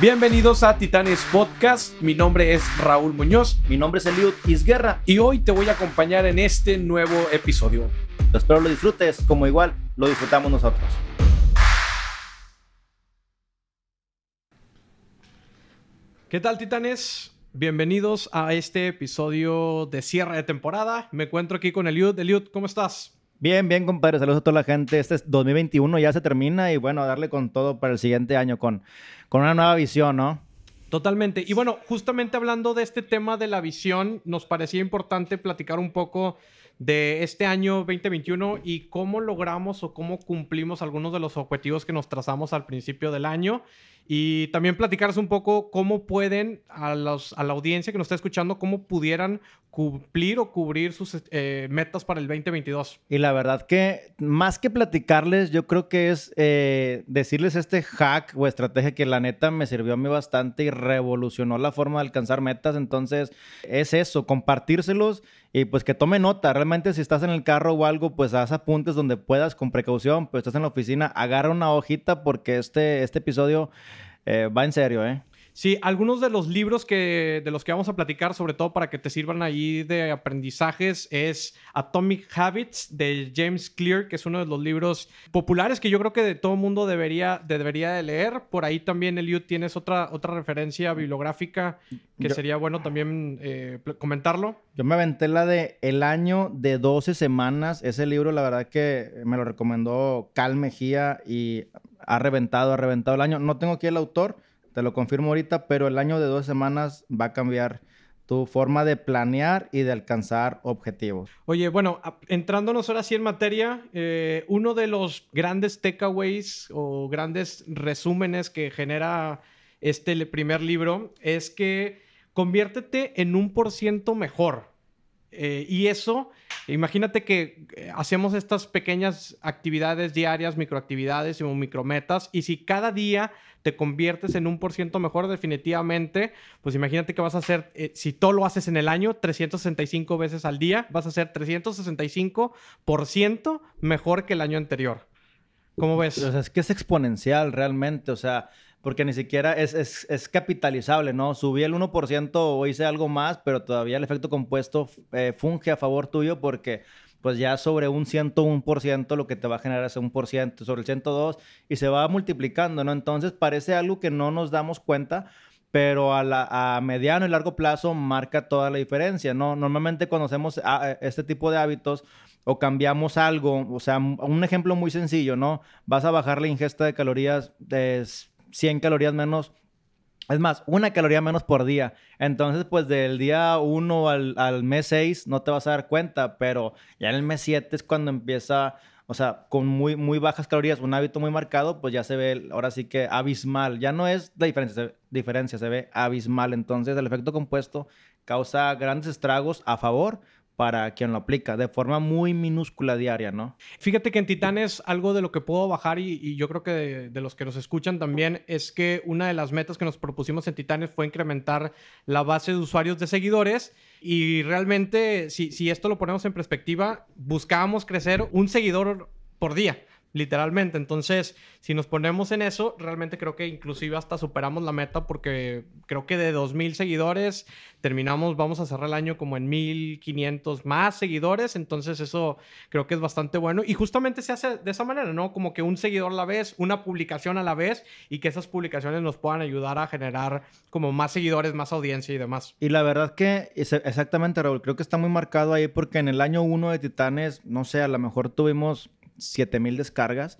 Bienvenidos a Titanes Podcast. Mi nombre es Raúl Muñoz. Mi nombre es Eliud Isguerra. Y hoy te voy a acompañar en este nuevo episodio. Espero lo disfrutes como igual lo disfrutamos nosotros. ¿Qué tal, Titanes? Bienvenidos a este episodio de cierre de temporada. Me encuentro aquí con Eliud. Eliud, ¿cómo estás? Bien, bien, compadre. Saludos a toda la gente. Este es 2021, ya se termina y bueno, a darle con todo para el siguiente año con, con una nueva visión, ¿no? Totalmente. Y bueno, justamente hablando de este tema de la visión, nos parecía importante platicar un poco de este año 2021 y cómo logramos o cómo cumplimos algunos de los objetivos que nos trazamos al principio del año y también platicarles un poco cómo pueden a, los, a la audiencia que nos está escuchando, cómo pudieran cumplir o cubrir sus eh, metas para el 2022. Y la verdad que más que platicarles, yo creo que es eh, decirles este hack o estrategia que la neta me sirvió a mí bastante y revolucionó la forma de alcanzar metas. Entonces es eso, compartírselos y pues que tome nota. Realmente si estás en el carro o algo, pues haz apuntes donde puedas con precaución. Pues estás en la oficina, agarra una hojita porque este, este episodio eh, va en serio, ¿eh? Sí, algunos de los libros que, de los que vamos a platicar, sobre todo para que te sirvan ahí de aprendizajes, es Atomic Habits de James Clear, que es uno de los libros populares que yo creo que de todo mundo debería, debería de leer. Por ahí también, Eliud, tienes otra, otra referencia bibliográfica que sería bueno también eh, comentarlo. Yo me aventé la de El año de 12 semanas. Ese libro, la verdad que me lo recomendó Cal Mejía y ha reventado, ha reventado el año. No tengo aquí el autor te lo confirmo ahorita, pero el año de dos semanas va a cambiar tu forma de planear y de alcanzar objetivos. Oye, bueno, entrándonos ahora sí en materia, eh, uno de los grandes takeaways o grandes resúmenes que genera este primer libro es que conviértete en un por ciento mejor. Eh, y eso, imagínate que eh, hacemos estas pequeñas actividades diarias, microactividades o micrometas, y si cada día te conviertes en un por ciento mejor definitivamente, pues imagínate que vas a hacer, eh, si todo lo haces en el año, 365 veces al día, vas a ser 365% mejor que el año anterior. ¿Cómo ves? es que es exponencial realmente, o sea, porque ni siquiera es, es, capitalizable, ¿no? Subí el 1% o hice algo más, pero todavía el efecto compuesto eh, funge a favor tuyo porque pues ya sobre un 101% lo que te va a generar es un por ciento, sobre el 102 y se va multiplicando, ¿no? Entonces parece algo que no nos damos cuenta, pero a, la, a mediano y largo plazo marca toda la diferencia, ¿no? Normalmente cuando hacemos ah, este tipo de hábitos o cambiamos algo, o sea, un ejemplo muy sencillo, ¿no? Vas a bajar la ingesta de calorías de 100 calorías menos. Es más, una caloría menos por día. Entonces, pues del día 1 al, al, mes 6 no te vas a dar cuenta, pero ya en el mes 7 es cuando empieza, o sea, con muy, muy bajas calorías, un hábito muy marcado, pues ya se ve ahora sí que abismal. Ya no es la diferencia, diferencia, se ve abismal. Entonces, el efecto compuesto causa grandes estragos a favor para quien lo aplica de forma muy minúscula diaria, ¿no? Fíjate que en Titanes algo de lo que puedo bajar y, yo creo que de, los que nos escuchan también es que una de las metas que nos propusimos en Titanes fue incrementar la base de usuarios de seguidores y realmente si, si esto lo ponemos en perspectiva, buscábamos crecer un seguidor por día literalmente. Entonces, si nos ponemos en eso, realmente creo que inclusive hasta superamos la meta porque creo que de 2.000 seguidores terminamos, vamos a cerrar el año como en 1.500 más seguidores. Entonces, eso creo que es bastante bueno. Y justamente se hace de esa manera, ¿no? Como que un seguidor a la vez, una publicación a la vez y que esas publicaciones nos puedan ayudar a generar como más seguidores, más audiencia y demás. Y la verdad que, exactamente, Raúl, creo que está muy marcado ahí porque en el año 1 de Titanes, no sé, a lo mejor tuvimos 7000 descargas.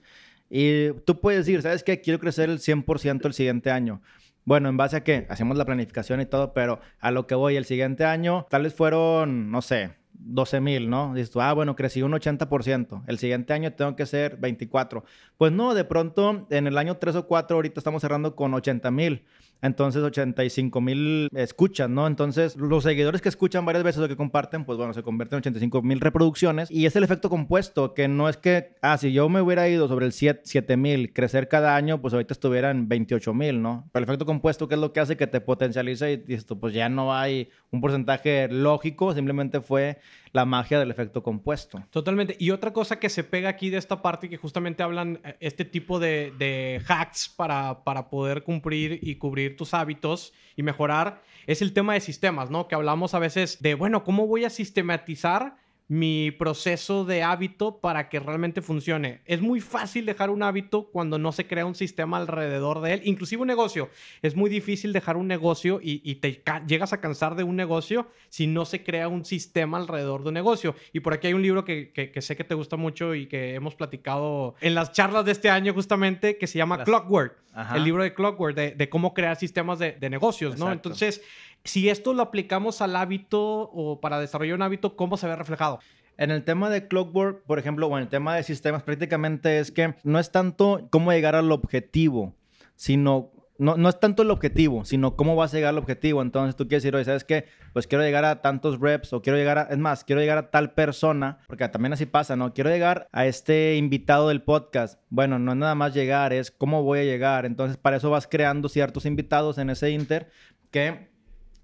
Y tú puedes decir, ¿sabes qué? Quiero crecer el 100% el siguiente año. Bueno, ¿en base a qué? Hacemos la planificación y todo, pero a lo que voy, el siguiente año, tal vez fueron, no sé, 12 mil, ¿no? Dices tú, ah, bueno, crecí un 80%. El siguiente año tengo que ser 24. Pues no, de pronto, en el año 3 o 4, ahorita estamos cerrando con 80 mil. Entonces, 85 mil escuchan, ¿no? Entonces, los seguidores que escuchan varias veces o que comparten, pues bueno, se convierten en 85 mil reproducciones. Y es el efecto compuesto, que no es que, ah, si yo me hubiera ido sobre el 7 mil, crecer cada año, pues ahorita estuviera en 28 mil, ¿no? Pero el efecto compuesto, que es lo que hace que te potencialice y tú, pues ya no hay un porcentaje lógico, simplemente fue la magia del efecto compuesto. Totalmente. Y otra cosa que se pega aquí de esta parte que justamente hablan eh, este tipo de, hacks para, para poder cumplir y cubrir tus hábitos y mejorar es el tema de sistemas, ¿no? Que hablamos a veces de, bueno, ¿cómo voy a sistematizar? Mi proceso de hábito para que realmente funcione. Es muy fácil dejar un hábito cuando no se crea un sistema alrededor de él, inclusive un negocio. Es muy difícil dejar un negocio y, te llegas a cansar de un negocio si no se crea un sistema alrededor de un negocio. Y por aquí hay un libro que, sé que te gusta mucho y que hemos platicado en las charlas de este año justamente que se llama Clockwork. El libro de Clockwork, de, cómo crear sistemas de, negocios, ¿no? Entonces si esto lo aplicamos al hábito o para desarrollar un hábito, ¿cómo se ve reflejado? En el tema de Clockwork, por ejemplo, o en el tema de sistemas, prácticamente es que no es tanto cómo llegar al objetivo, sino no, no, es tanto el objetivo, sino cómo vas a llegar al objetivo. Entonces tú quieres decir, oye, ¿sabes qué? Pues quiero llegar a tantos reps o quiero llegar a, es más, quiero llegar a tal persona, porque también así pasa, ¿no? Quiero llegar a este invitado del podcast. Bueno, no es nada más llegar, es cómo voy a llegar. Entonces para eso vas creando ciertos invitados en ese inter que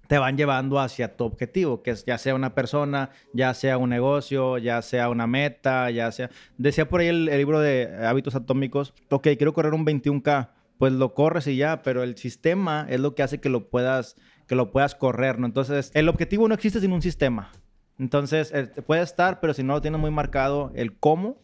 te van llevando hacia tu objetivo, que es ya sea una persona, ya sea un negocio, ya sea una meta, ya sea... Decía por ahí el, libro de hábitos atómicos, ok, quiero correr un 21K, pues lo corres y ya, pero el sistema es lo que hace que lo puedas, que lo puedas correr, ¿no? Entonces, el objetivo no existe sin un sistema. Entonces, eh, puede estar, pero si no lo tienes muy marcado el cómo,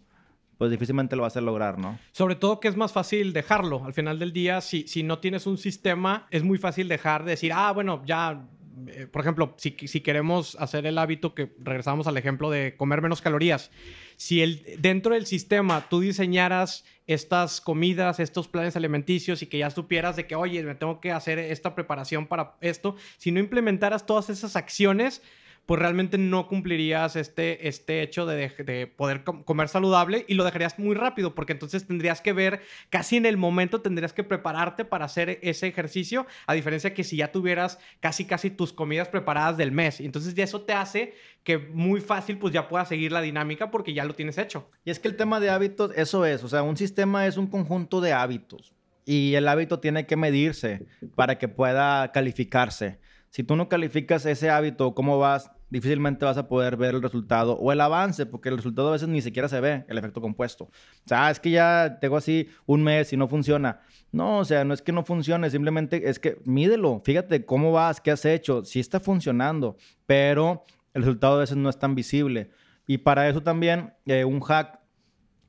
pues difícilmente lo vas a lograr, ¿no? Sobre todo que es más fácil dejarlo. Al final del día, si, si no tienes un sistema, es muy fácil dejar de decir, ah, bueno, ya eh, por ejemplo, si, si, queremos hacer el hábito que regresamos al ejemplo de comer menos calorías, si el, dentro del sistema tú diseñaras estas comidas, estos planes alimenticios y que ya supieras de que, oye, me tengo que hacer esta preparación para esto, si no implementaras todas esas acciones, pues realmente no cumplirías este, este hecho de, de poder comer saludable y lo dejarías muy rápido, porque entonces tendrías que ver, casi en el momento tendrías que prepararte para hacer ese ejercicio, a diferencia que si ya tuvieras casi, casi tus comidas preparadas del mes. Entonces ya eso te hace que muy fácil pues ya puedas seguir la dinámica porque ya lo tienes hecho. Y es que el tema de hábitos, eso es, o sea, un sistema es un conjunto de hábitos y el hábito tiene que medirse para que pueda calificarse. Si tú no calificas ese hábito, cómo vas, difícilmente vas a poder ver el resultado o el avance, porque el resultado a veces ni siquiera se ve, el efecto compuesto. O sea, es que ya tengo así un mes y no funciona. No, o sea, no es que no funcione, simplemente es que mídelo, fíjate cómo vas, qué has hecho, si está funcionando, pero el resultado a veces no es tan visible. Y para eso también eh, un hack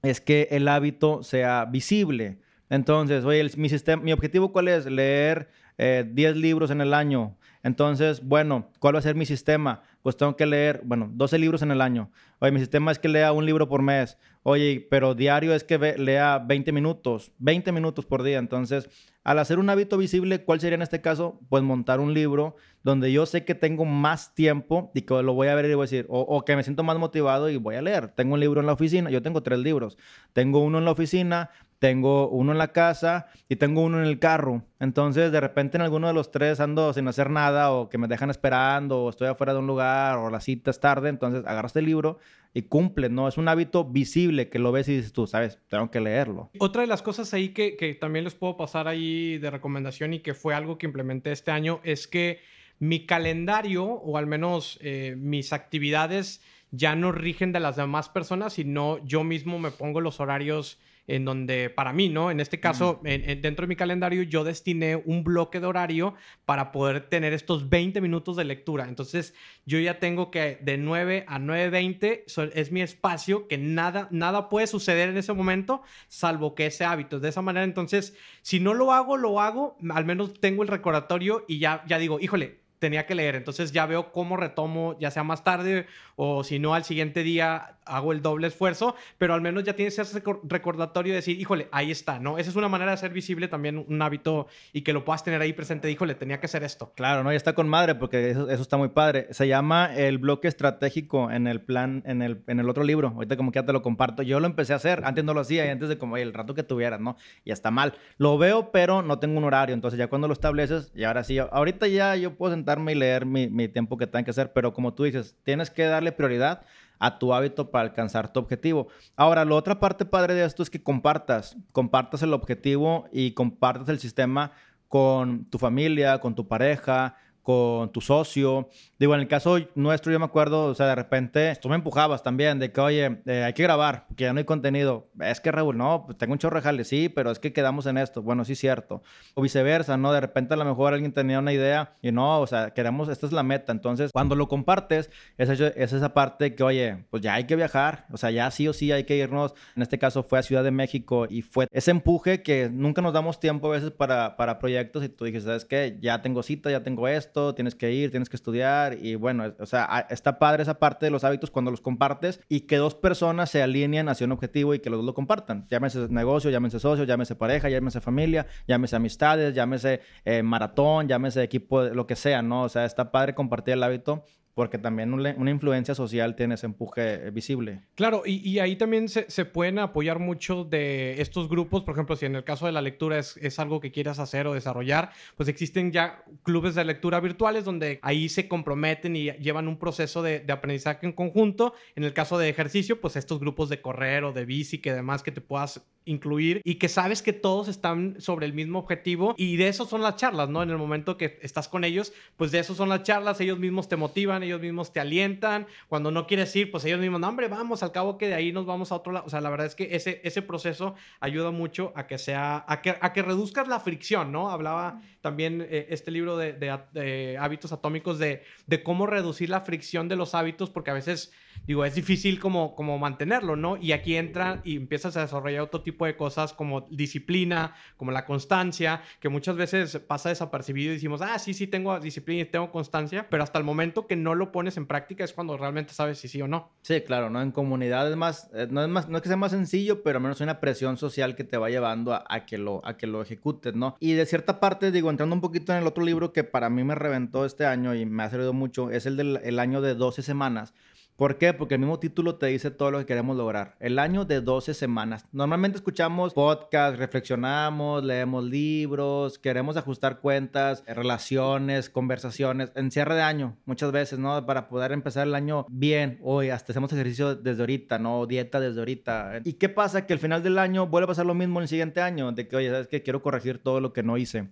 es que el hábito sea visible. Entonces, oye, mi, sistema, mi objetivo cuál es? Leer 10 eh, libros en el año. Entonces, bueno, ¿cuál va a ser mi sistema? Pues tengo que leer, bueno, 12 libros en el año. Oye, mi sistema es que lea un libro por mes. Oye, pero diario es que lea 20 minutos, 20 minutos por día. Entonces, al hacer un hábito visible, ¿cuál sería en este caso? Pues montar un libro donde yo sé que tengo más tiempo y que lo voy a ver y voy a decir, o, o que me siento más motivado y voy a leer. Tengo un libro en la oficina, yo tengo tres libros. Tengo uno en la oficina, tengo uno en la casa y tengo uno en el carro. Entonces, de repente en alguno de los tres ando sin hacer nada o que me dejan esperando o estoy afuera de un lugar o la cita es tarde, entonces agarras el libro y cumple, ¿no? Es un hábito visible que lo ves y dices tú, sabes, tengo que leerlo. Otra de las cosas ahí que, que también les puedo pasar ahí de recomendación y que fue algo que implementé este año es que mi calendario o al menos eh, mis actividades ya no rigen de las demás personas, sino yo mismo me pongo los horarios en donde para mí, ¿no? En este caso, dentro de mi calendario, yo destiné un bloque de horario para poder tener estos 20 minutos de lectura. Entonces, yo ya tengo que de 9 a 9.20 es mi espacio, que nada, nada puede suceder en ese momento, salvo que ese hábito. De esa manera, entonces, si no lo hago, lo hago, al menos tengo el recordatorio y ya, ya digo, híjole, tenía que leer. Entonces ya veo cómo retomo, ya sea más tarde o si no al siguiente día hago el doble esfuerzo, pero al menos ya tienes ese recordatorio de decir, híjole, ahí está, ¿no? Esa es una manera de hacer visible también un hábito y que lo puedas tener ahí presente. Híjole, tenía que hacer esto. Claro, ¿no? Ya está con madre porque eso, está muy padre. Se llama el bloque estratégico en el plan, en el, en el otro libro. Ahorita como que ya te lo comparto. Yo lo empecé a hacer, antes no lo hacía y antes de como el rato que tuvieras, ¿no? Y está mal. Lo veo, pero no tengo un horario. Entonces ya cuando lo estableces, y ahora sí, ahorita ya yo puedo sentar y leer mi, tiempo que tenga que hacer, pero como tú dices, tienes que darle prioridad a tu hábito para alcanzar tu objetivo. Ahora, la otra parte padre de esto es que compartas, compartas el objetivo y compartas el sistema con tu familia, con tu pareja, con tu socio. Digo, en el caso nuestro, yo me acuerdo, o sea, de repente tú me empujabas también de que, oye, eh, hay que grabar, que ya no hay contenido. Es que, Raúl, no, pues tengo un chorro de jale, sí, pero es que quedamos en esto. Bueno, sí, cierto. O viceversa, ¿no? De repente a lo mejor alguien tenía una idea y no, o sea, queremos, esta es la meta. Entonces, cuando lo compartes, es, es esa parte que, oye, pues ya hay que viajar, o sea, ya sí o sí hay que irnos. En este caso fue a Ciudad de México y fue ese empuje que nunca nos damos tiempo a veces para, para proyectos y tú dijiste, ¿sabes qué? Ya tengo cita, ya tengo esto tienes que ir, tienes que estudiar y bueno, o sea, está padre esa parte de los hábitos cuando los compartes y que dos personas se alineen hacia un objetivo y que los dos lo compartan. Llámese negocio, llámese socio, llámese pareja, llámese familia, llámese amistades, llámese eh, maratón, llámese equipo, lo que sea, ¿no? O sea, está padre compartir el hábito porque también una influencia social tiene ese empuje visible. Claro, y, ahí también se, pueden apoyar mucho de estos grupos, por ejemplo, si en el caso de la lectura es, algo que quieras hacer o desarrollar, pues existen ya clubes de lectura virtuales donde ahí se comprometen y llevan un proceso de, de aprendizaje en conjunto. En el caso de ejercicio, pues estos grupos de correr o de bici que además que te puedas incluir y que sabes que todos están sobre el mismo objetivo y de eso son las charlas, ¿no? En el momento que estás con ellos, pues de eso son las charlas, ellos mismos te motivan, ellos mismos te alientan, cuando no quieres ir, pues ellos mismos, no, hombre, vamos, al cabo que de ahí nos vamos a otro lado, o sea, la verdad es que ese, ese proceso ayuda mucho a que sea, a que, a que reduzcas la fricción, ¿no? Hablaba también eh, este libro de, de, hábitos atómicos de, de cómo reducir la fricción de los hábitos, porque a veces digo, es difícil como, como mantenerlo, ¿no? Y aquí entra y empiezas a desarrollar otro tipo de cosas como disciplina, como la constancia, que muchas veces pasa desapercibido y decimos, ah, sí, sí, tengo disciplina y tengo constancia, pero hasta el momento que no lo pones en práctica es cuando realmente sabes si sí o no. Sí, claro, ¿no? En comunidad es más, eh, no es, más, no es que sea más sencillo, pero al menos hay una presión social que te va llevando a, que, lo, a que lo ejecutes, ¿no? Y de cierta parte, digo, entrando un poquito en el otro libro que para mí me reventó este año y me ha servido mucho, es el del año de 12 semanas ¿Por qué? Porque el mismo título te dice todo lo que queremos lograr. El año de 12 semanas. Normalmente escuchamos podcasts, reflexionamos, leemos libros, queremos ajustar cuentas, relaciones, conversaciones, en cierre de año, muchas veces, ¿no? Para poder empezar el año bien. Hoy hasta hacemos ejercicio desde ahorita, ¿no? Dieta desde ahorita. ¿Y qué pasa? Que al final del año vuelve a pasar lo mismo en el siguiente año, de que, oye, ¿sabes qué? Quiero corregir todo lo que no hice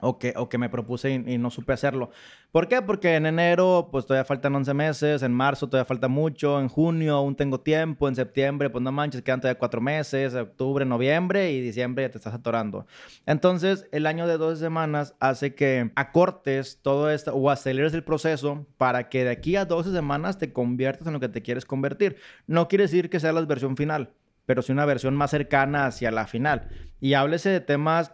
o que, o que me propuse y, no supe hacerlo. ¿Por qué? Porque en enero pues todavía faltan 11 meses, en marzo todavía falta mucho, en junio aún tengo tiempo, en septiembre pues no manches, quedan todavía 4 meses, octubre, noviembre y diciembre ya te estás atorando. Entonces el año de 12 semanas hace que acortes todo esto o aceleres el proceso para que de aquí a 12 semanas te conviertas en lo que te quieres convertir. No quiere decir que sea la versión final, pero sí una versión más cercana hacia la final. Y háblese de temas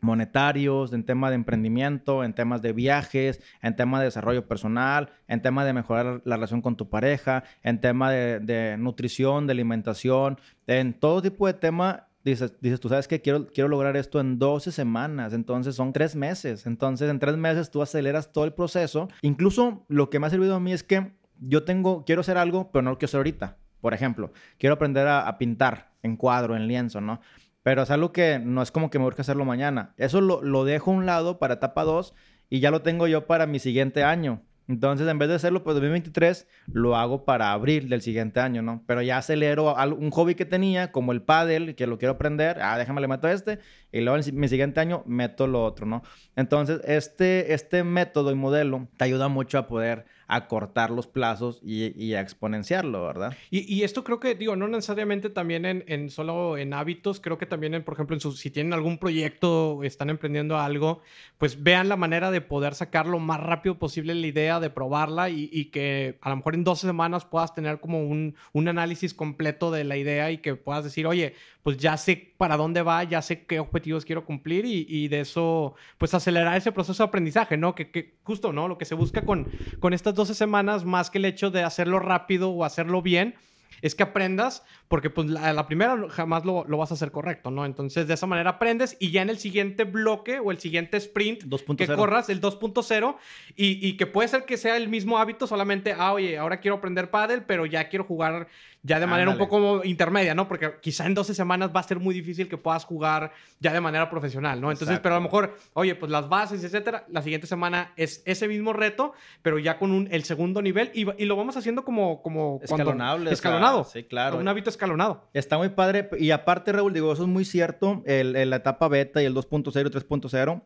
monetarios, en tema de emprendimiento, en temas de viajes, en tema de desarrollo personal, en tema de mejorar la relación con tu pareja, en tema de, nutrición, de alimentación, en todo tipo de tema. Dices, dices, tú sabes que quiero, quiero lograr esto en 12 semanas, entonces son tres meses. Entonces en tres meses tú aceleras todo el proceso. Incluso lo que me ha servido a mí es que yo tengo, quiero hacer algo, pero no lo quiero hacer ahorita. Por ejemplo, quiero aprender a, a pintar en cuadro, en lienzo, ¿no? Pero es algo que no es como que me urge hacerlo mañana. Eso lo, lo dejo a un lado para etapa 2 y ya lo tengo yo para mi siguiente año. Entonces, en vez de hacerlo para 2023, lo hago para abril del siguiente año, ¿no? Pero ya acelero un hobby que tenía, como el paddle, que lo quiero aprender. Ah, déjame le meto este. Y luego en mi siguiente año meto lo otro, ¿no? Entonces, este, este método y modelo te ayuda mucho a poder a cortar los plazos y, a exponenciarlo, ¿verdad? Y, esto creo que, digo, no necesariamente también en, solo en hábitos, creo que también, en, por ejemplo, en su, si tienen algún proyecto, están emprendiendo algo, pues vean la manera de poder sacar lo más rápido posible la idea, de probarla y, que a lo mejor en 12 semanas puedas tener como un, un análisis completo de la idea y que puedas decir, oye, pues ya sé para dónde va, ya sé qué objetivos quiero cumplir y, de eso, pues acelerar ese proceso de aprendizaje, ¿no? Que, que, justo, ¿no? Lo que se busca con, con estas 12 semanas, más que el hecho de hacerlo rápido o hacerlo bien, es que aprendas, porque pues la, primera jamás lo, vas a hacer correcto, ¿no? Entonces de esa manera aprendes y ya en el siguiente bloque o el siguiente sprint que corras, el 2.0, y, y, que puede ser que sea el mismo hábito, solamente, ah, oye, ahora quiero aprender paddle, pero ya quiero jugar ya de manera un poco intermedia, ¿no? Porque quizá en 12 semanas va a ser muy difícil que puedas jugar ya de manera profesional, ¿no? Entonces, pero a lo mejor, oye, pues las bases, etcétera, la siguiente semana es ese mismo reto, pero ya con un, el segundo nivel y, y lo vamos haciendo como... como Escalonable. escalonado. sí, claro. Un hábito escalonado. Está muy padre. Y aparte, Raúl, digo, eso es muy cierto, el, la etapa beta y el 2.0 y 3.0,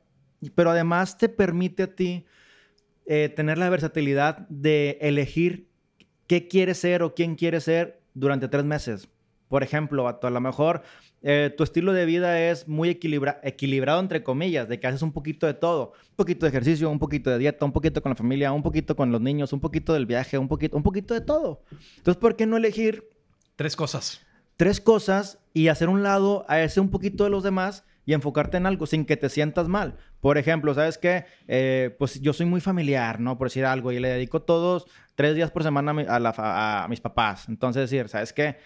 pero además te permite a ti eh, tener la versatilidad de elegir qué quieres ser o quién quieres ser durante tres meses. Por ejemplo, a lo mejor eh, tu estilo de vida es muy equilibrado, entre comillas, de que haces un poquito de todo. Un poquito de ejercicio, un poquito de dieta, un poquito con la familia, un poquito con los niños, un poquito del viaje, un poquito, un poquito de todo. Entonces, ¿por qué no elegir? Tres cosas. Tres cosas y hacer un lado a ese un poquito de los demás y enfocarte en algo sin que te sientas mal. Por ejemplo, ¿sabes qué? Eh, pues yo soy muy familiar, ¿no? Por decir algo, y le dedico todos tres días por semana a, mis papás. Entonces, decir, ¿sabes qué?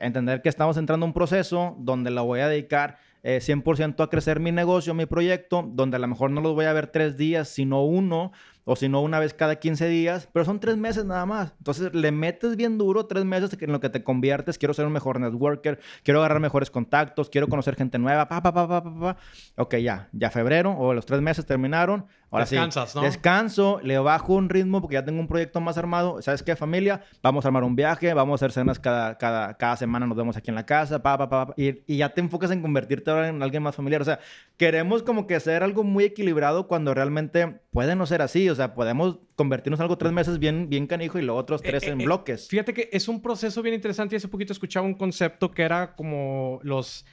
entender que estamos entrando a un proceso donde la voy a dedicar 100% eh, a crecer mi negocio, mi proyecto, donde a lo mejor no los voy a ver tres días, sino uno, o si no una vez cada 15 días, pero son tres meses nada más. Entonces le metes bien duro tres meses en lo que te conviertes, quiero ser un mejor networker, quiero agarrar mejores contactos, quiero conocer gente nueva, pa, pa, pa, pa, pa, pa. Ok, ya, ya febrero o los tres meses terminaron. Ahora Descansas, ¿no? Descanso, le bajo un ritmo porque ya tengo un proyecto más armado. ¿Sabes qué, familia? Vamos a armar un viaje, vamos a hacer cenas cada, cada, cada semana, nos vemos aquí en la casa, pa, pa, pa, y, y ya te enfocas en convertirte ahora en alguien más familiar. O sea, queremos como que hacer algo muy equilibrado cuando realmente puede no ser así. O sea, podemos convertirnos en algo tres meses bien, bien canijo y luego otros tres eh, en eh, bloques. Fíjate que es un proceso bien interesante y hace poquito escuchaba un concepto que era como los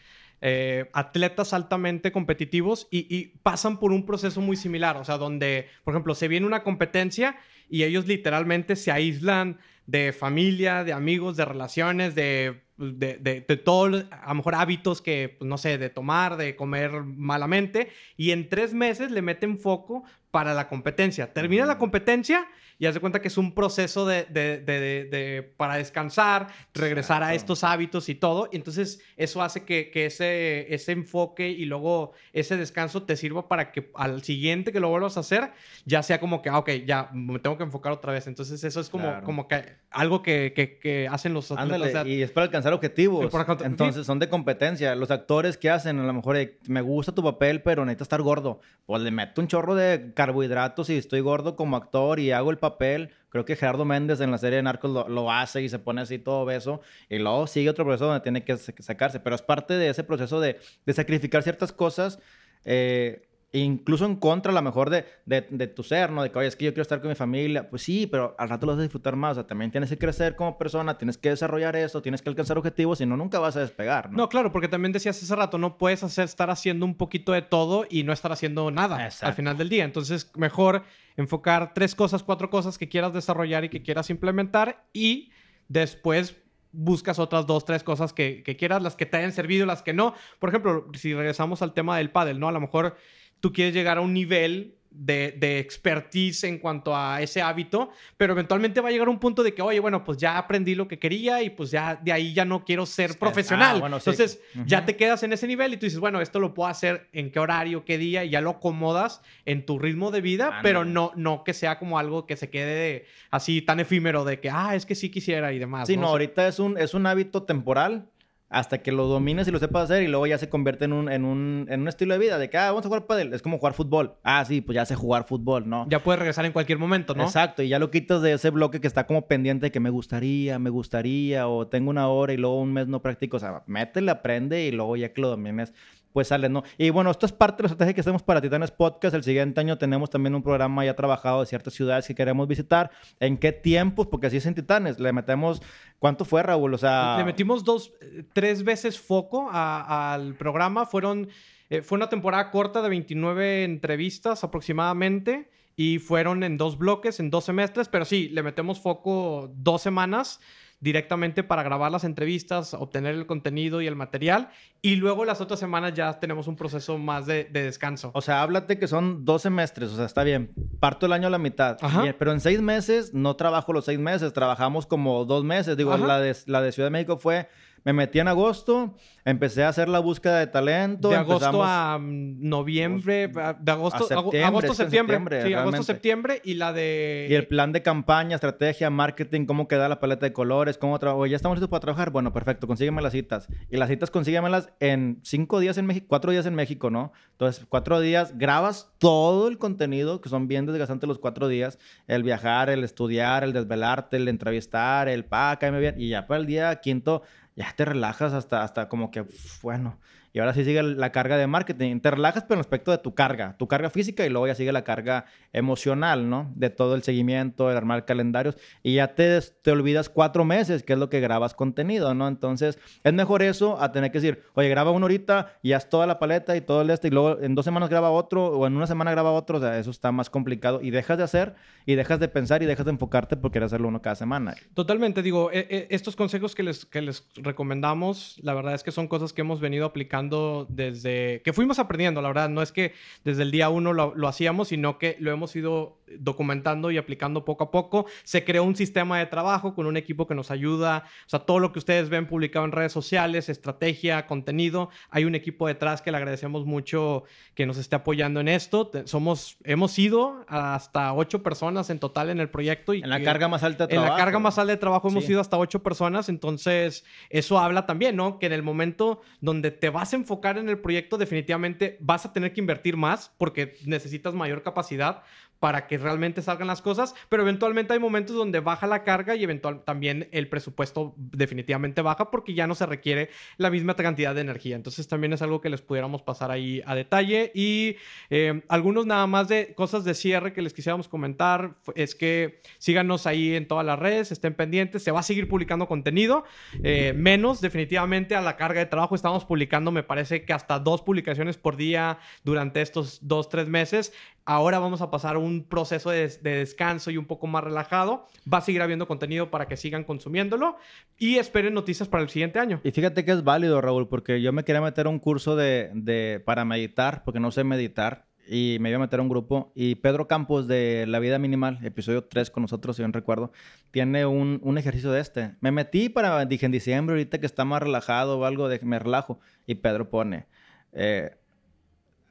eh, atletas altamente competitivos y, y, pasan por un proceso muy similar. O sea, donde, por ejemplo, se viene una competencia y ellos literalmente se aíslan de familia, de amigos, de relaciones, de de, de, de todos, a lo mejor hábitos que, pues, no sé, de tomar, de comer malamente, y en tres meses le meten foco para la competencia. Termina la competencia y haz de cuenta que es un proceso de, de, de para descansar, regresar a estos hábitos y todo. Y entonces eso hace que, que, ese, ese enfoque y luego ese descanso te sirva para que al siguiente que lo vuelvas a hacer, ya sea como que, ah, ok, ya me tengo que enfocar otra vez. Entonces eso es como, como que algo que, que, hacen los atletas. y es para alcanzar objetivos. Entonces son de competencia. Los actores que hacen, a lo mejor, me gusta tu papel, pero necesito estar gordo. Pues le meto un chorro de carbohidratos y estoy gordo como actor y hago el papel. Creo que Gerardo Méndez en la serie de Narcos lo, hace y se pone así todo obeso. Y luego sigue otro proceso donde tiene que sacarse. Pero es parte de ese proceso de, de sacrificar ciertas cosas. Eh, incluso en contra a lo mejor de, de, tu ser, ¿no? De que, oye, es que yo quiero estar con mi familia. Pues sí, pero al rato lo vas a disfrutar más. O sea, también tienes que crecer como persona, tienes que desarrollar eso, tienes que alcanzar objetivos, si no, nunca vas a despegar, ¿no? No, claro, porque también decías hace rato, no puedes hacer, estar haciendo un poquito de todo y no estar haciendo nada al final del día. Entonces, mejor enfocar tres cosas, cuatro cosas que quieras desarrollar y que quieras implementar y después buscas otras dos, tres cosas que, quieras, las que te hayan servido, las que no. Por ejemplo, si regresamos al tema del pádel, ¿no? A lo mejor tú quieres llegar a un nivel de, expertise en cuanto a ese hábito, pero eventualmente va a llegar un punto de que, oye, bueno, pues ya aprendí lo que quería y pues ya de ahí ya no quiero ser profesional. Ah, Entonces ya te quedas en ese nivel y tú dices, bueno, esto lo puedo hacer en qué horario, qué día y ya lo acomodas en tu ritmo de vida, pero no, no que sea como algo que se quede así tan efímero de que, ah, es que sí quisiera y demás. Sí, no, ahorita es un, es un hábito temporal hasta que lo domines y lo sepas hacer y luego ya se convierte en un, en un, en un estilo de vida de que, ah, vamos a jugar pádel. Es como jugar fútbol. Ah, sí, pues ya sé jugar fútbol, ¿no? Ya puedes regresar en cualquier momento, ¿no? Exacto, y ya lo quitas de ese bloque que está como pendiente de que me gustaría, me gustaría, o tengo una hora y luego un mes no practico. O sea, métele, aprende y luego ya que lo domines, pues sale, ¿no? Y bueno, esto es parte de la estrategia que hacemos para Titanes Podcast. El siguiente año tenemos también un programa ya trabajado de ciertas ciudades que queremos visitar. ¿En qué tiempos? Porque así es en Titanes. Le metemos, ¿cuánto fue, Raúl? O sea... Le metimos dos, tres veces foco al programa. Fueron, eh, fue una temporada corta de 29 entrevistas aproximadamente y fueron en dos bloques, en dos semestres, pero sí, le metemos foco dos semanas directamente para grabar las entrevistas, obtener el contenido y el material. Y luego las otras semanas ya tenemos un proceso más de, descanso. O sea, háblate que son dos semestres, o sea, está bien. Parto el año a la mitad. pero en seis meses no trabajo los seis meses, trabajamos como dos meses. Digo, la de, la de Ciudad de México fue me metí en agosto, empecé a hacer la búsqueda de talento. De agosto a mm, noviembre, de agosto, a septiembre, agosto, septiembre. sí, agosto, septiembre y la de... Y el plan de campaña, estrategia, marketing, cómo queda la paleta de colores, cómo trabajo. Ya estamos listos para trabajar. Bueno, perfecto, consígueme las citas. Y las citas consíguemelas en cinco días en México, cuatro días en México, ¿no? Entonces, cuatro días, grabas todo el contenido, que son bien desgastantes los cuatro días. El viajar, el estudiar, el desvelarte, el entrevistar, el pa, bien. Y ya para el día quinto ya te relajas hasta, hasta como que, bueno, y ahora sí sigue la carga de marketing. Te relajas, pero en aspecto de tu carga, tu carga física y luego ya sigue la carga emocional, ¿no? De todo el seguimiento, el armar calendarios. Y ya te, te olvidas cuatro meses, que es lo que grabas contenido, ¿no? Entonces, es mejor eso a tener que decir, oye, graba una horita y haz toda la paleta y todo el este, y luego en dos semanas graba otro, o en una semana graba otro. O sea, eso está más complicado. Y dejas de hacer, y dejas de pensar, y dejas de enfocarte por querer hacerlo uno cada semana. Totalmente. Digo, e, e, estos consejos que les, que les recomendamos, la verdad es que son cosas que hemos venido aplicando desde que fuimos aprendiendo, la verdad, no es que desde el día uno lo, lo, hacíamos, sino que lo hemos ido documentando y aplicando poco a poco. Se creó un sistema de trabajo con un equipo que nos ayuda, o sea, todo lo que ustedes ven publicado en redes sociales, estrategia, contenido, hay un equipo detrás que le agradecemos mucho que nos esté apoyando en esto. Somos, hemos ido hasta ocho personas en total en el proyecto. Y en la carga más alta de trabajo. En la carga más alta de trabajo hemos ido hasta ocho personas, entonces eso habla también, ¿no? Que en el momento donde te vas enfocar en el proyecto, definitivamente vas a tener que invertir más porque necesitas mayor capacidad para que realmente salgan las cosas, pero eventualmente hay momentos donde baja la carga y eventual también el presupuesto definitivamente baja porque ya no se requiere la misma cantidad de energía. Entonces también es algo que les pudiéramos pasar ahí a detalle y eh, algunos nada más de cosas de cierre que les quisiéramos comentar es que síganos ahí en todas las redes, estén pendientes, se va a seguir publicando contenido, eh, menos definitivamente a la carga de trabajo, estamos publicando me parece que hasta dos publicaciones por día durante estos dos, tres meses. Ahora vamos a pasar un proceso de, descanso y un poco más relajado. Va a seguir habiendo contenido para que sigan consumiéndolo y esperen noticias para el siguiente año. Y fíjate que es válido, Raúl, porque yo me quería meter un curso de, para meditar, porque no sé meditar. Y me iba a meter un grupo. Y Pedro Campos de La Vida Minimal, episodio 3 con nosotros, si bien recuerdo, tiene un, un, ejercicio de este. Me metí para, dije en diciembre, ahorita que está más relajado o algo, de, me relajo. Y Pedro pone, eh,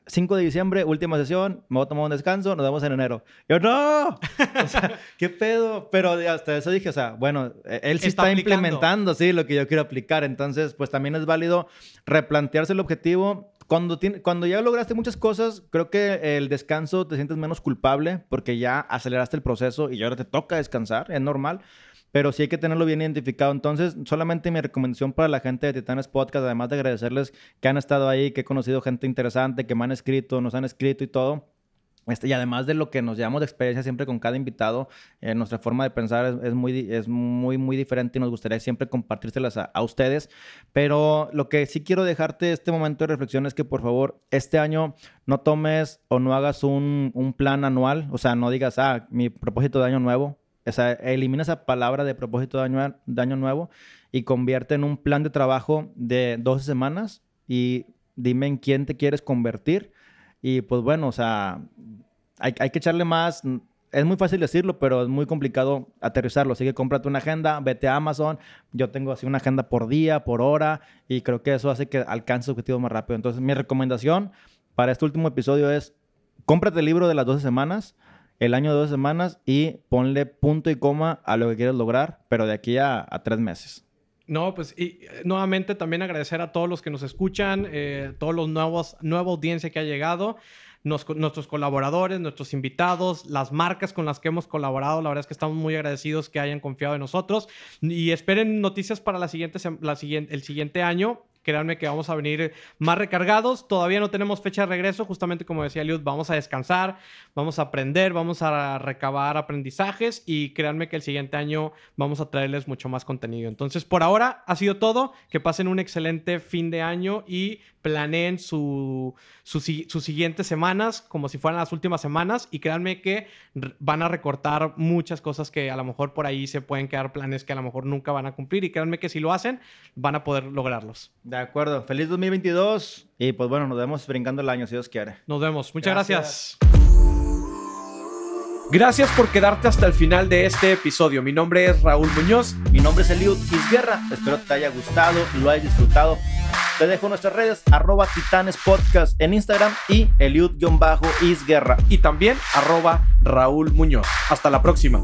5 de diciembre, última sesión, me voy a tomar un descanso, nos vemos en enero. Yo, no, o sea, ¿qué pedo? Pero hasta eso dije, o sea, bueno, e-, él sí está, implementando, sí, lo que yo quiero aplicar. Entonces, pues también es válido replantearse el objetivo. Cuando, tiene, cuando ya lograste muchas cosas, creo que el descanso te sientes menos culpable porque ya aceleraste el proceso y ahora te toca descansar, es normal pero sí hay que tenerlo bien identificado. Entonces, solamente mi recomendación para la gente de Titanes Podcast, además de agradecerles que han estado ahí, que he conocido gente interesante, que me han escrito, nos han escrito y todo. Este, y además de lo que nos llevamos de experiencia siempre con cada invitado, eh, nuestra forma de pensar es, muy, es muy, muy diferente y nos gustaría siempre compartírselas a, a, ustedes. Pero lo que sí quiero dejarte este momento de reflexión es que por favor, este año no tomes o no hagas un, un plan anual, o sea, no digas, ah, mi propósito de año nuevo, o elimina esa palabra de propósito de año, de año nuevo y convierte en un plan de trabajo de 12 semanas y dime en quién te quieres convertir. Y pues bueno, o sea, hay, hay que echarle más. Es muy fácil decirlo, pero es muy complicado aterrizarlo. Así que cómprate una agenda, vete a Amazon. Yo tengo así una agenda por día, por hora, y creo que eso hace que alcances objetivos más rápido. Entonces, mi recomendación para este último episodio es cómprate el libro de las 12 semanas el año de dos semanas y ponle punto y coma a lo que quieres lograr, pero de aquí a, tres meses. No, pues y eh, nuevamente también agradecer a todos los que nos escuchan, eh, todos los nuevos, nueva audiencia que ha llegado, nuestros colaboradores, nuestros invitados, las marcas con las que hemos colaborado. La verdad es que estamos muy agradecidos que hayan confiado en nosotros y esperen noticias para la siguiente, la siguiente, el siguiente año. Créanme que vamos a venir más recargados. Todavía no tenemos fecha de regreso. Justamente como decía Liud, vamos a descansar, vamos a aprender, vamos a recabar aprendizajes y créanme que el siguiente año vamos a traerles mucho más contenido. Entonces, por ahora ha sido todo. Que pasen un excelente fin de año y planeen su, sus siguientes semanas como si fueran las últimas semanas y créanme que van a recortar muchas cosas que a lo mejor por ahí se pueden quedar planes que a lo mejor nunca van a cumplir y créanme que si lo hacen van a poder lograrlos. De acuerdo. Feliz 2022 y pues bueno, nos vemos brincando el año si Dios quiere. Nos vemos. Muchas gracias. Gracias por quedarte hasta el final de este episodio. Mi nombre es Raúl Muñoz. Mi nombre es Eliud Isguerra. Espero te haya gustado y lo hayas disfrutado. Te dejo nuestras redes, arroba Titanes Podcast en Instagram y Eliud-Isguerra. Y también arroba Raúl Muñoz. Hasta la próxima.